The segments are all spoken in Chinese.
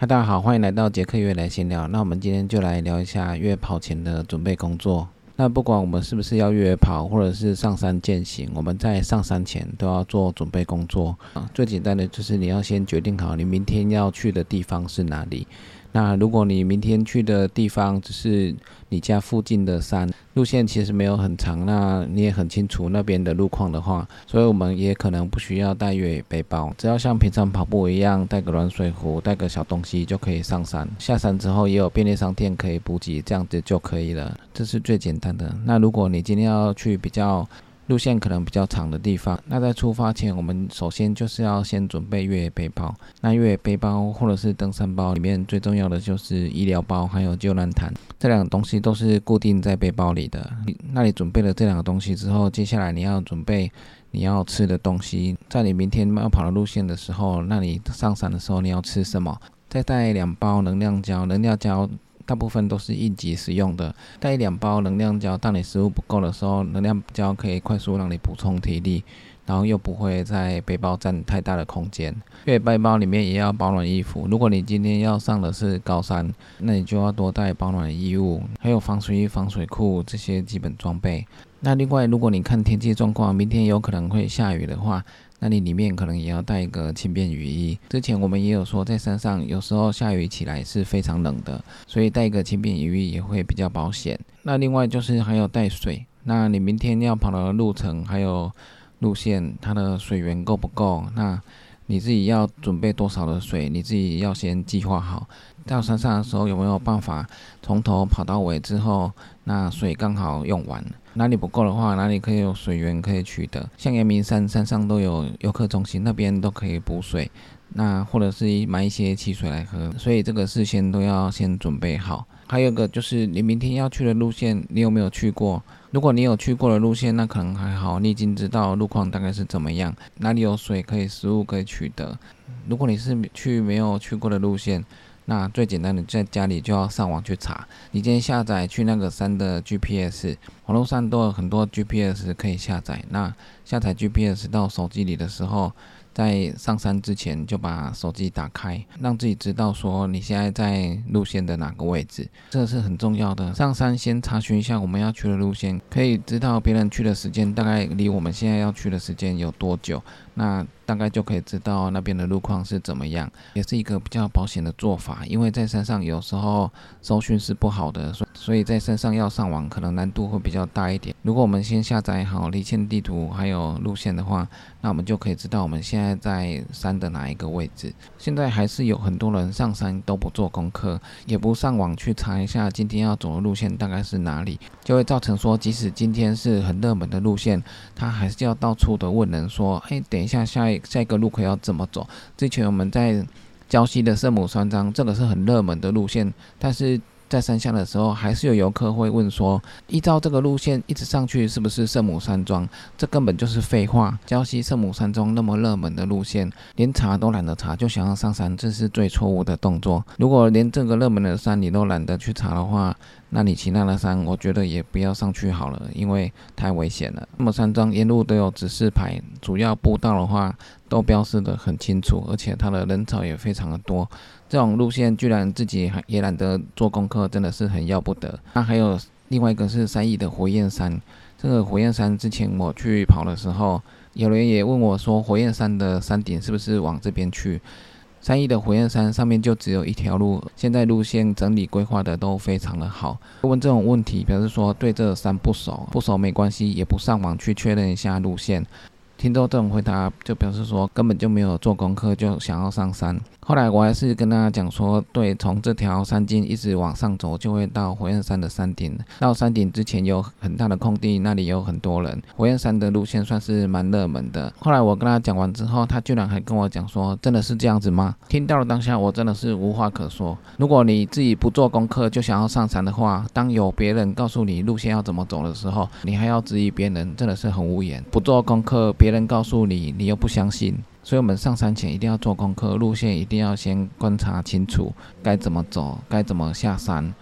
嗨，大家好，欢迎来到杰克月来闲聊。那我们今天就来聊一下约跑前的准备工作。那不管我们是不是要越野跑，或者是上山践行，我们在上山前都要做准备工作啊。最简单的就是你要先决定好你明天要去的地方是哪里。那如果你明天去的地方只是你家附近的山，路线其实没有很长，那你也很清楚那边的路况的话，所以我们也可能不需要带越野背包，只要像平常跑步一样，带个暖水壶，带个小东西就可以上山。下山之后也有便利商店可以补给，这样子就可以了，这是最简单的。那如果你今天要去比较路线可能比较长的地方，那在出发前，我们首先就是要先准备越野背包。那越野背包或者是登山包里面最重要的就是医疗包，还有救难毯，这两个东西都是固定在背包里的。那你准备了这两个东西之后，接下来你要准备你要吃的东西。在你明天要跑的路线的时候，那你上山的时候你要吃什么？再带两包能量胶，能量胶。大部分都是应急使用的，带一两包能量胶，当你食物不够的时候，能量胶可以快速让你补充体力，然后又不会在背包占太大的空间。因为背包里面也要保暖衣服，如果你今天要上的是高山，那你就要多带保暖衣物，还有防水衣、防水裤这些基本装备。那另外，如果你看天气状况，明天有可能会下雨的话。那你里面可能也要带一个轻便雨衣。之前我们也有说，在山上有时候下雨起来是非常冷的，所以带一个轻便雨衣也会比较保险。那另外就是还有带水。那你明天要跑的路程还有路线，它的水源够不够？那你自己要准备多少的水？你自己要先计划好。到山上的时候有没有办法从头跑到尾之后，那水刚好用完？哪里不够的话，哪里可以有水源可以取得？像阳明山山上都有游客中心，那边都可以补水。那或者是买一些汽水来喝，所以这个事先都要先准备好。还有个就是你明天要去的路线，你有没有去过？如果你有去过的路线，那可能还好，你已经知道路况大概是怎么样，哪里有水可以食物可以取得。如果你是去没有去过的路线，那最简单的，在家里就要上网去查。你今天下载去那个山的 GPS，网络上都有很多 GPS 可以下载。那下载 GPS 到手机里的时候，在上山之前就把手机打开，让自己知道说你现在在路线的哪个位置，这是很重要的。上山先查询一下我们要去的路线，可以知道别人去的时间大概离我们现在要去的时间有多久。那大概就可以知道那边的路况是怎么样，也是一个比较保险的做法。因为在山上有时候搜讯是不好的，所以在山上要上网可能难度会比较大一点。如果我们先下载好离线地图还有路线的话，那我们就可以知道我们现在在山的哪一个位置。现在还是有很多人上山都不做功课，也不上网去查一下今天要走的路线大概是哪里，就会造成说即使今天是很热门的路线，他还是要到处的问人说：“哎，等一下下一下一个路口要怎么走？”之前我们在礁溪的圣母山庄，这个是很热门的路线，但是。在山下的时候，还是有游客会问说：“依照这个路线一直上去，是不是圣母山庄？”这根本就是废话。礁溪圣母山庄那么热门的路线，连查都懒得查，就想要上山，这是最错误的动作。如果连这个热门的山你都懒得去查的话，那你其他的山，我觉得也不要上去好了，因为太危险了。那么山庄沿路都有指示牌，主要步道的话都标示的很清楚，而且它的人潮也非常的多。这种路线居然自己也懒得做功课，真的是很要不得。那还有另外一个是三义的火焰山，这个火焰山之前我去跑的时候，有人也问我说，火焰山的山顶是不是往这边去？三义的火焰山上面就只有一条路，现在路线整理规划的都非常的好。问这种问题，表示说对这山不熟，不熟没关系，也不上网去确认一下路线。听到这种回答，就表示说根本就没有做功课，就想要上山。后来我还是跟大家讲说，对，从这条山径一直往上走，就会到火焰山的山顶。到山顶之前有很大的空地，那里有很多人。火焰山的路线算是蛮热门的。后来我跟他讲完之后，他居然还跟我讲说，真的是这样子吗？听到了当下，我真的是无话可说。如果你自己不做功课就想要上山的话，当有别人告诉你路线要怎么走的时候，你还要质疑别人，真的是很无言。不做功课，别别人告诉你，你又不相信，所以我们上山前一定要做功课，路线一定要先观察清楚，该怎么走，该怎么下山，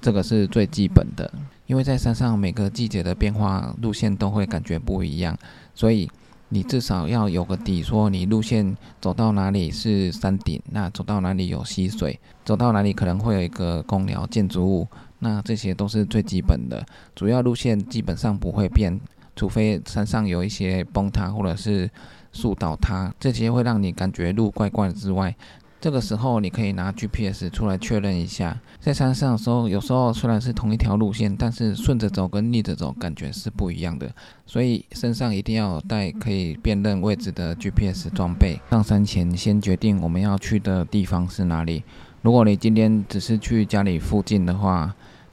这个是最基本的。因为在山上每个季节的变化，路线都会感觉不一样，所以你至少要有个底，说你路线走到哪里是山顶，那走到哪里有溪水，走到哪里可能会有一个公寮建筑物，那这些都是最基本的。主要路线基本上不会变，除非山上有一些崩塌或者是树倒塌，这些会让你感觉路怪怪之外。这个时候，你可以拿 GPS 出来确认一下。在山上的时候，有时候虽然是同一条路线，但是顺着走跟逆着走感觉是不一样的。所以身上一定要带可以辨认位置的 GPS 装备。上山前先决定我们要去的地方是哪里。如果你今天只是去家里附近的话，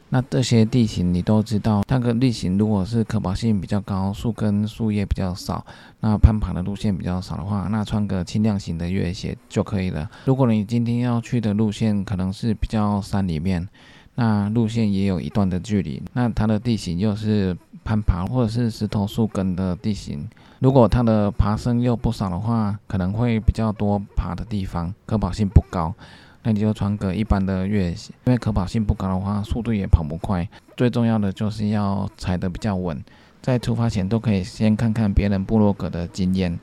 那这些地形你都知道，那个地形如果是可跑性比较高，树根树叶比较少，那攀爬的路线比较少的话，那穿个轻量型的越野鞋就可以了。如果你今天要去的路线可能是比较山里面，那路线也有一段的距离，那它的地形又是攀爬或者是石头树根的地形，如果它的爬升又不少的话，可能会比较多爬的地方，可保性不高。那你就穿个一般的越野鞋，因为可跑性不高的话，速度也跑不快。最重要的就是要踩得比较稳。在出发前都可以先看看别人部落格的经验。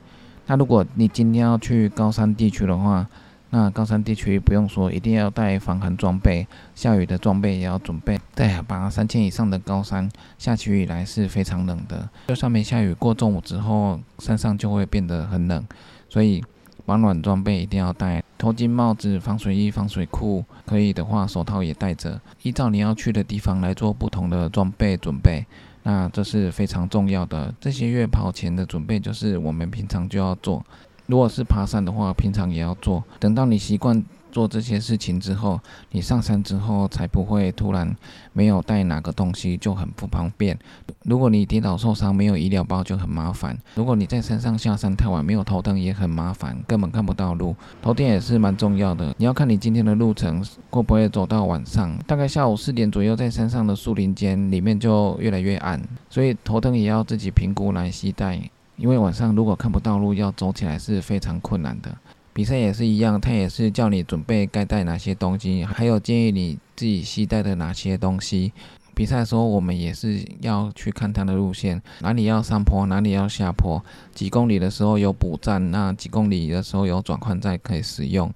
那如果你今天要去高山地区的话，那高山地区不用说，一定要带防寒装备，下雨的装备也要准备。在海拔三千以上的高山，下起雨来是非常冷的。就上面下雨，过中午之后，山上就会变得很冷，所以。保暖装备一定要戴，头巾、帽子、防水衣、防水裤，可以的话手套也带着。依照你要去的地方来做不同的装备准备，那这是非常重要的。这些月跑前的准备就是我们平常就要做。如果是爬山的话，平常也要做。等到你习惯。做这些事情之后，你上山之后才不会突然没有带哪个东西就很不方便。如果你跌倒受伤没有医疗包就很麻烦。如果你在山上下山太晚没有头灯也很麻烦，根本看不到路。头灯也是蛮重要的，你要看你今天的路程会不会走到晚上。大概下午四点左右，在山上的树林间里面就越来越暗，所以头灯也要自己评估来携带。因为晚上如果看不到路，要走起来是非常困难的。比赛也是一样，他也是叫你准备该带哪些东西，还有建议你自己携带的哪些东西。比赛的时候，我们也是要去看他的路线，哪里要上坡，哪里要下坡，几公里的时候有补站，那几公里的时候有转换站可以使用。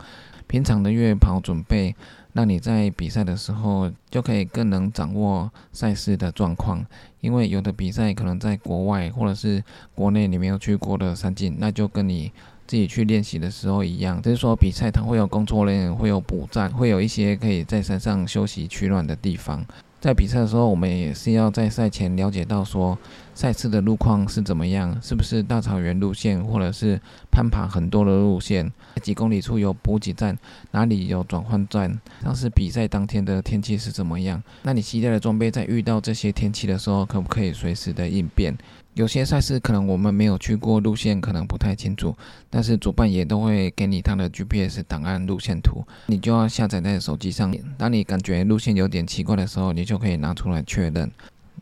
平常的越野跑准备，让你在比赛的时候就可以更能掌握赛事的状况，因为有的比赛可能在国外或者是国内你没有去过的山径，那就跟你。自己去练习的时候一样，就是说比赛它会有工作人员，会有补站，会有一些可以在山上休息取暖的地方。在比赛的时候，我们也是要在赛前了解到说赛事的路况是怎么样，是不是大草原路线，或者是攀爬很多的路线，几公里处有补给站，哪里有转换站，像是比赛当天的天气是怎么样。那你携带的装备在遇到这些天气的时候，可不可以随时的应变？有些赛事可能我们没有去过，路线可能不太清楚，但是主办也都会给你他的 GPS 档案路线图，你就要下载在手机上面。当你感觉路线有点奇怪的时候，你就可以拿出来确认。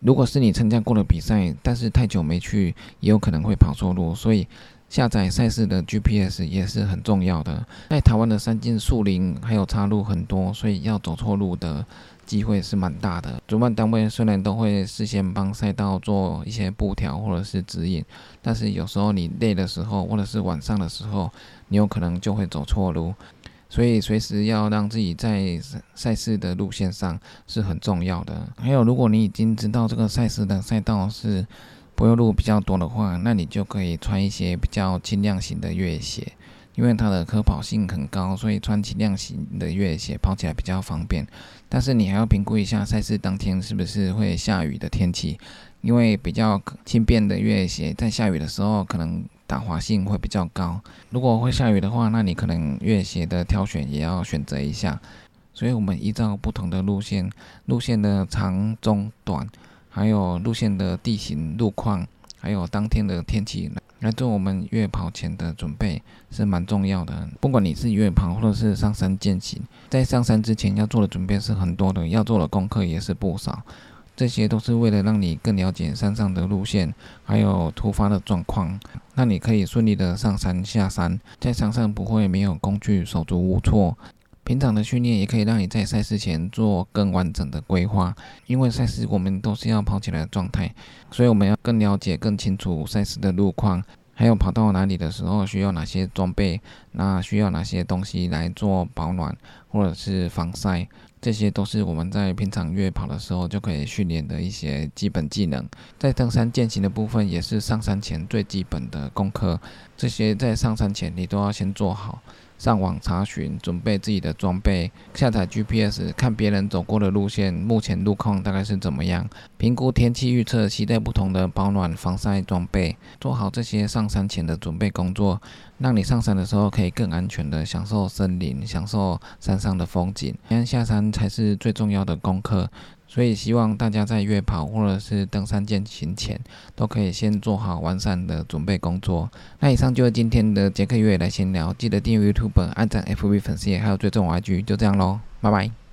如果是你参加过的比赛，但是太久没去，也有可能会跑错路，所以下载赛事的 GPS 也是很重要的。在台湾的山径、树林还有岔路很多，所以要走错路的。机会是蛮大的。主办单位虽然都会事先帮赛道做一些布条或者是指引，但是有时候你累的时候，或者是晚上的时候，你有可能就会走错路。所以随时要让自己在赛事的路线上是很重要的。还有，如果你已经知道这个赛事的赛道是柏油路比较多的话，那你就可以穿一些比较轻量型的越野鞋。因为它的可跑性很高，所以穿轻量型的越野鞋跑起来比较方便。但是你还要评估一下赛事当天是不是会下雨的天气，因为比较轻便的越野鞋在下雨的时候可能打滑性会比较高。如果会下雨的话，那你可能越野鞋的挑选也要选择一下。所以我们依照不同的路线、路线的长、中、短，还有路线的地形、路况，还有当天的天气。来做我们越野跑前的准备是蛮重要的。不管你是越野跑或者是上山健行，在上山之前要做的准备是很多的，要做的功课也是不少。这些都是为了让你更了解山上的路线，还有突发的状况，那你可以顺利的上山下山，在山上不会没有工具手足无措。平常的训练也可以让你在赛事前做更完整的规划，因为赛事我们都是要跑起来的状态，所以我们要更了解、更清楚赛事的路况，还有跑到哪里的时候需要哪些装备，那需要哪些东西来做保暖或者是防晒，这些都是我们在平常越野跑的时候就可以训练的一些基本技能。在登山践行的部分，也是上山前最基本的功课，这些在上山前你都要先做好。上网查询，准备自己的装备，下载 GPS，看别人走过的路线，目前路况大概是怎么样？评估天气预测，携带不同的保暖防晒装备，做好这些上山前的准备工作，让你上山的时候可以更安全的享受森林，享受山上的风景。因为下山才是最重要的功课。所以希望大家在月跑或者是登山健行前，都可以先做好完善的准备工作。那以上就是今天的杰克越野来闲聊，记得订阅 YouTube、按赞 FB 粉丝页，还有追踪 IG，就这样喽，拜拜。